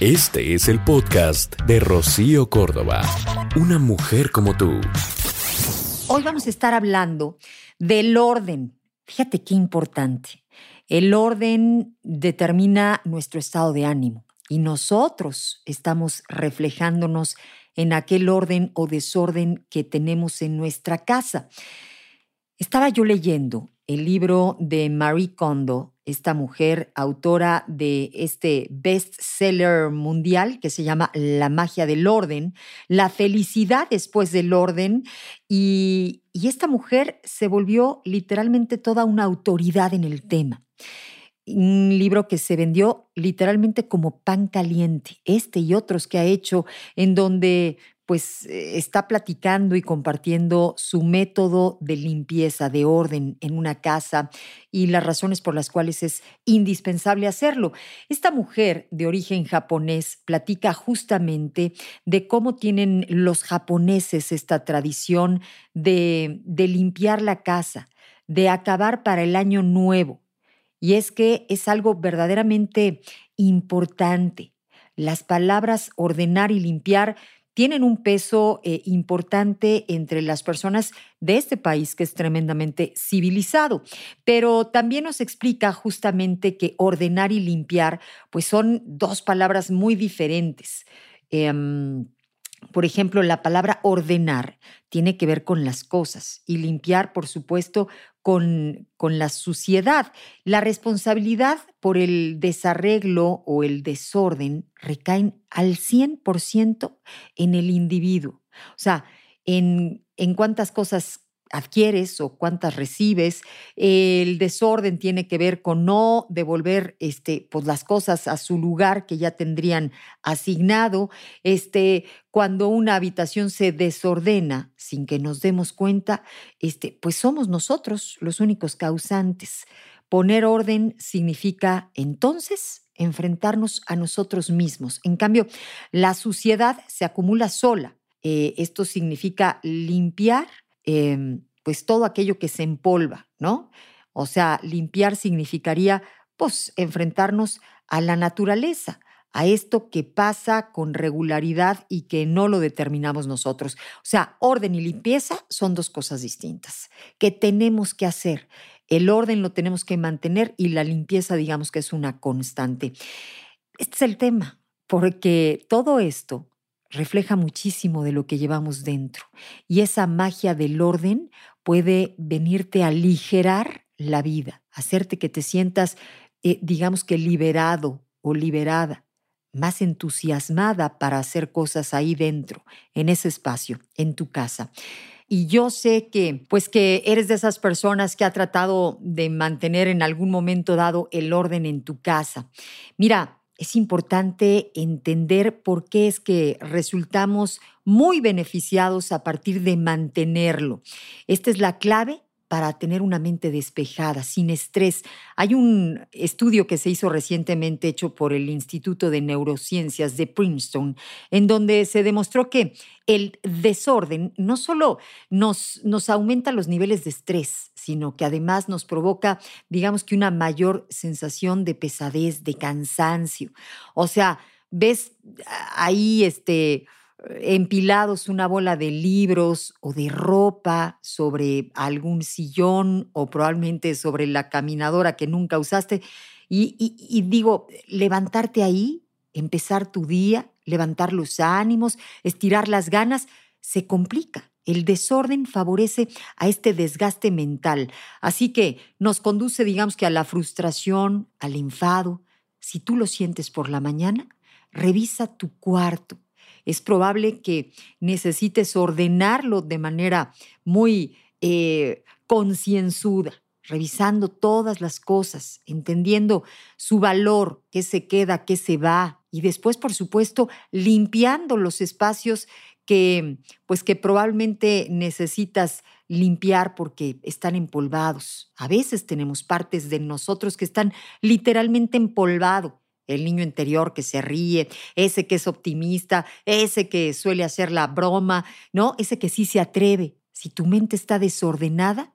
Este es el podcast de Rocío Córdoba. Una mujer como tú. Hoy vamos a estar hablando del orden. Fíjate qué importante. El orden determina nuestro estado de ánimo y nosotros estamos reflejándonos en aquel orden o desorden que tenemos en nuestra casa. Estaba yo leyendo el libro de Marie Kondo, esta mujer autora de este bestseller mundial que se llama La magia del orden, la felicidad después del orden, y, y esta mujer se volvió literalmente toda una autoridad en el tema. Un libro que se vendió literalmente como pan caliente, este y otros que ha hecho, en donde pues eh, está platicando y compartiendo su método de limpieza, de orden en una casa y las razones por las cuales es indispensable hacerlo. Esta mujer de origen japonés platica justamente de cómo tienen los japoneses esta tradición de, de limpiar la casa, de acabar para el año nuevo. Y es que es algo verdaderamente importante. Las palabras ordenar y limpiar tienen un peso eh, importante entre las personas de este país que es tremendamente civilizado. Pero también nos explica justamente que ordenar y limpiar pues son dos palabras muy diferentes. Em, por ejemplo, la palabra ordenar tiene que ver con las cosas y limpiar, por supuesto, con, con la suciedad. La responsabilidad por el desarreglo o el desorden recaen al 100% en el individuo. O sea, en, en cuántas cosas adquieres o cuántas recibes. El desorden tiene que ver con no devolver este, pues, las cosas a su lugar que ya tendrían asignado. Este, cuando una habitación se desordena sin que nos demos cuenta, este, pues somos nosotros los únicos causantes. Poner orden significa entonces enfrentarnos a nosotros mismos. En cambio, la suciedad se acumula sola. Eh, esto significa limpiar Em, pues todo aquello que se empolva, ¿no? O sea, limpiar significaría pues enfrentarnos a la naturaleza, a esto que pasa con regularidad y que no lo determinamos nosotros. O sea, orden y limpieza son dos cosas distintas que tenemos que hacer. El orden lo tenemos que mantener y la limpieza digamos que es una constante. Este es el tema, porque todo esto refleja muchísimo de lo que llevamos dentro. Y esa magia del orden puede venirte a aligerar la vida, hacerte que te sientas, eh, digamos que liberado o liberada, más entusiasmada para hacer cosas ahí dentro, en ese espacio, en tu casa. Y yo sé que, pues que eres de esas personas que ha tratado de mantener en algún momento dado el orden en tu casa. Mira, es importante entender por qué es que resultamos muy beneficiados a partir de mantenerlo. Esta es la clave para tener una mente despejada, sin estrés. Hay un estudio que se hizo recientemente hecho por el Instituto de Neurociencias de Princeton, en donde se demostró que el desorden no solo nos, nos aumenta los niveles de estrés, sino que además nos provoca, digamos que una mayor sensación de pesadez, de cansancio. O sea, ves ahí este empilados una bola de libros o de ropa sobre algún sillón o probablemente sobre la caminadora que nunca usaste. Y, digo, levantarte ahí, empezar tu día, levantar los ánimos, estirar las ganas, se complica. El desorden favorece a este desgaste mental. Así que nos conduce, digamos que a la frustración, al enfado. Si tú lo sientes por la mañana, revisa tu cuarto, es probable que necesites ordenarlo de manera muy eh, concienzuda, revisando todas las cosas, entendiendo su valor, qué se queda, qué se va, y después, por supuesto, limpiando los espacios que, pues que probablemente necesitas limpiar porque están empolvados. A veces tenemos partes de nosotros que están literalmente empolvado el niño interior que se ríe, ese que es optimista, ese que suele hacer la broma, ¿no? Ese que sí se atreve. Si tu mente está desordenada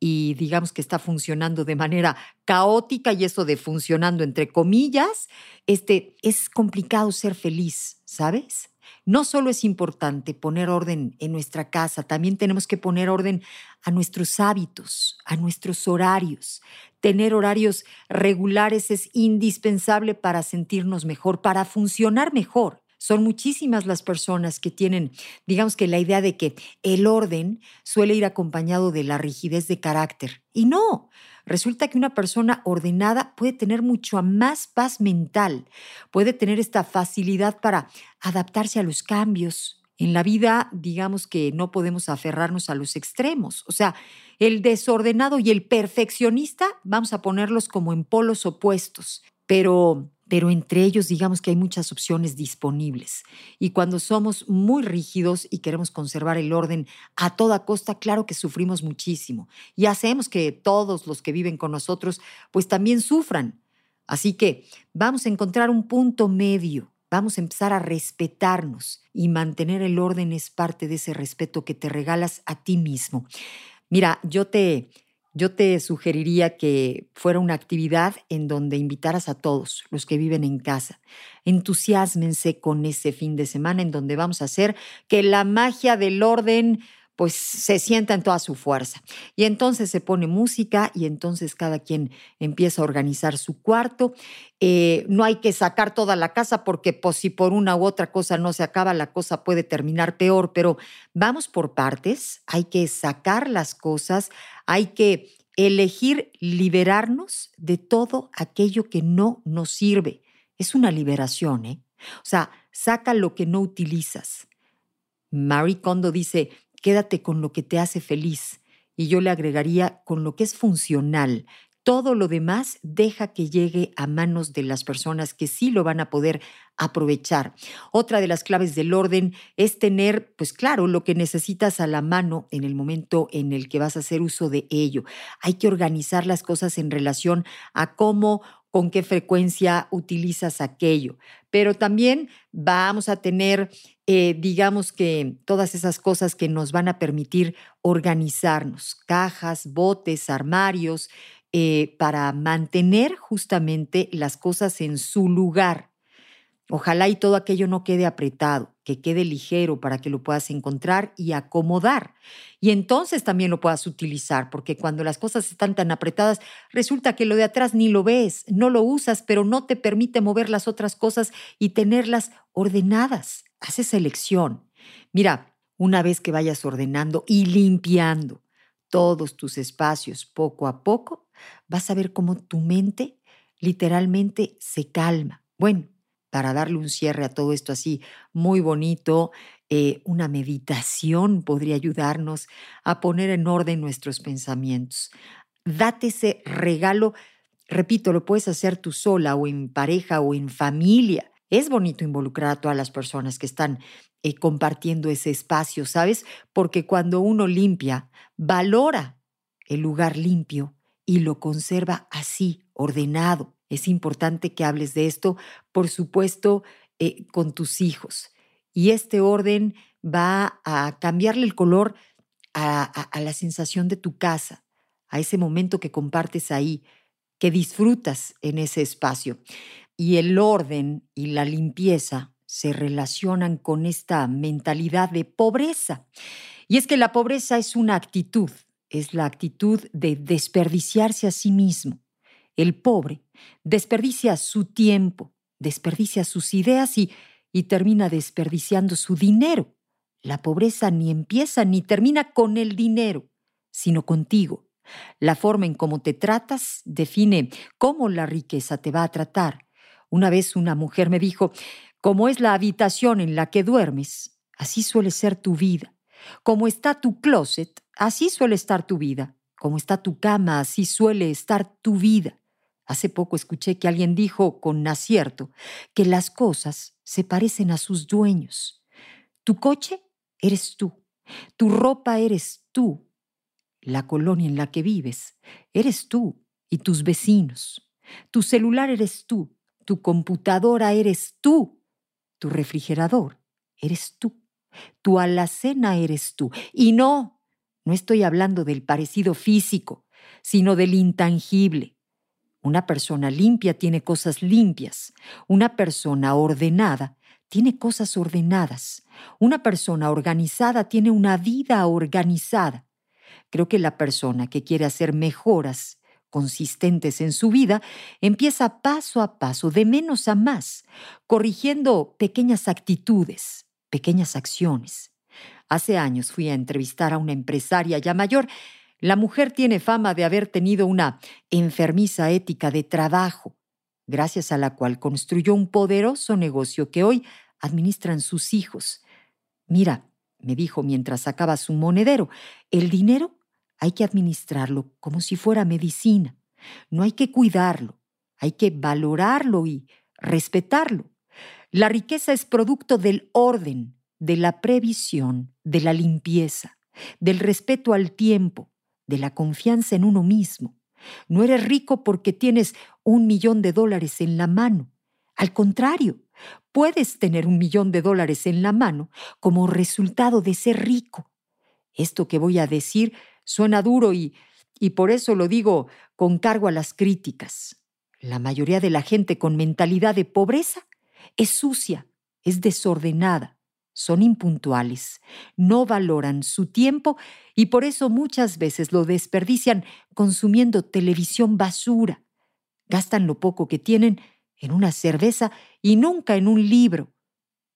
y digamos que está funcionando de manera caótica y eso de funcionando entre comillas, este es complicado ser feliz, ¿sabes? No solo es importante poner orden en nuestra casa, también tenemos que poner orden a nuestros hábitos, a nuestros horarios. Tener horarios regulares es indispensable para sentirnos mejor, para funcionar mejor. Son muchísimas las personas que tienen, digamos que la idea de que el orden suele ir acompañado de la rigidez de carácter. Y no, resulta que una persona ordenada puede tener mucho más paz mental, puede tener esta facilidad para adaptarse a los cambios. En la vida, digamos que no podemos aferrarnos a los extremos. O sea, el desordenado y el perfeccionista, vamos a ponerlos como en polos opuestos. Pero pero entre ellos digamos que hay muchas opciones disponibles. Y cuando somos muy rígidos y queremos conservar el orden a toda costa, claro que sufrimos muchísimo y hacemos que todos los que viven con nosotros pues también sufran. Así que vamos a encontrar un punto medio, vamos a empezar a respetarnos y mantener el orden es parte de ese respeto que te regalas a ti mismo. Mira, yo te yo te sugeriría que fuera una actividad en donde invitaras a todos los que viven en casa. Entusiasmense con ese fin de semana en donde vamos a hacer que la magia del orden pues se sienta en toda su fuerza. Y entonces se pone música y entonces cada quien empieza a organizar su cuarto. Eh, no hay que sacar toda la casa porque pues, si por una u otra cosa no se acaba, la cosa puede terminar peor, pero vamos por partes, hay que sacar las cosas, hay que elegir liberarnos de todo aquello que no nos sirve. Es una liberación, ¿eh? O sea, saca lo que no utilizas. Marie Kondo dice, quédate con lo que te hace feliz. Y yo le agregaría con lo que es funcional. Todo lo demás deja que llegue a manos de las personas que sí lo van a poder aprovechar. Otra de las claves del orden es tener, pues claro, lo que necesitas a la mano en el momento en el que vas a hacer uso de ello. Hay que organizar las cosas en relación a cómo con qué frecuencia utilizas aquello. Pero también vamos a tener eh, digamos que todas esas cosas que nos van a permitir organizarnos, cajas, botes, armarios, eh, para mantener justamente las cosas en su lugar. Ojalá y todo aquello no quede apretado, que quede ligero para que lo puedas encontrar y acomodar. Y entonces también lo puedas utilizar, porque cuando las cosas están tan apretadas, resulta que lo de atrás ni lo ves, no lo usas, pero no te permite mover las otras cosas y tenerlas ordenadas. Haces elección. Mira, una vez que vayas ordenando y limpiando todos tus espacios poco a poco, vas a ver cómo tu mente literalmente se calma. Bueno, para darle un cierre a todo esto así muy bonito, eh, una meditación podría ayudarnos a poner en orden nuestros pensamientos. Date ese regalo, repito, lo puedes hacer tú sola o en pareja o en familia. Es bonito involucrar a todas las personas que están eh, compartiendo ese espacio, ¿sabes? Porque cuando uno limpia, valora el lugar limpio y lo conserva así, ordenado. Es importante que hables de esto, por supuesto, eh, con tus hijos. Y este orden va a cambiarle el color a, la sensación de tu casa, a ese momento que compartes ahí, que disfrutas en ese espacio. Y el orden y la limpieza se relacionan con esta mentalidad de pobreza. Y es que la pobreza es una actitud, es la actitud de desperdiciarse a sí mismo. El pobre desperdicia su tiempo, desperdicia sus ideas y, termina desperdiciando su dinero. La pobreza ni empieza ni termina con el dinero, sino contigo. La forma en cómo te tratas define cómo la riqueza te va a tratar. Una vez una mujer me dijo, como es la habitación en la que duermes, así suele ser tu vida. Como está tu closet, así suele estar tu vida. Como está tu cama, así suele estar tu vida. Hace poco escuché que alguien dijo con acierto que las cosas se parecen a sus dueños. Tu coche eres tú, tu ropa eres tú, la colonia en la que vives eres tú y tus vecinos, tu celular eres tú, tu computadora eres tú, tu refrigerador eres tú, tu alacena eres tú. Y no, No estoy hablando del parecido físico, sino del intangible. Una persona limpia tiene cosas limpias. Una persona ordenada tiene cosas ordenadas. Una persona organizada tiene una vida organizada. Creo que la persona que quiere hacer mejoras consistentes en su vida empieza paso a paso, de menos a más, corrigiendo pequeñas actitudes, pequeñas acciones. Hace años fui a entrevistar a una empresaria ya mayor. La mujer tiene fama de haber tenido una enfermiza ética de trabajo, gracias a la cual construyó un poderoso negocio que hoy administran sus hijos. Mira, me dijo mientras sacaba su monedero, el dinero hay que administrarlo como si fuera medicina. No hay que cuidarlo, hay que valorarlo y respetarlo. La riqueza es producto del orden, de la previsión, de la limpieza, del respeto al tiempo, de la confianza en uno mismo. No eres rico porque tienes un millón de dólares en la mano. Al contrario, puedes tener un millón de dólares en la mano como resultado de ser rico. Esto que voy a decir Suena duro y, y por eso lo digo con cargo a las críticas. La mayoría de la gente con mentalidad de pobreza es sucia, es desordenada, son impuntuales, no valoran su tiempo y por eso muchas veces lo desperdician consumiendo televisión basura. Gastan lo poco que tienen en una cerveza y nunca en un libro.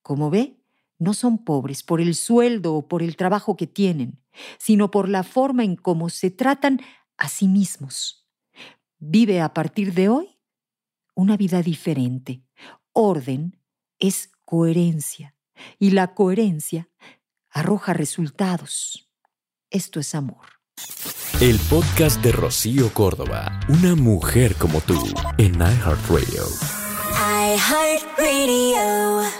Como ve, no son pobres por el sueldo o por el trabajo que tienen, sino por la forma en cómo se tratan a sí mismos. Vive a partir de hoy una vida diferente. Orden es coherencia y la coherencia arroja resultados. Esto es amor. El podcast de Rocío Córdoba, una mujer como tú, en iHeartRadio. iHeartRadio.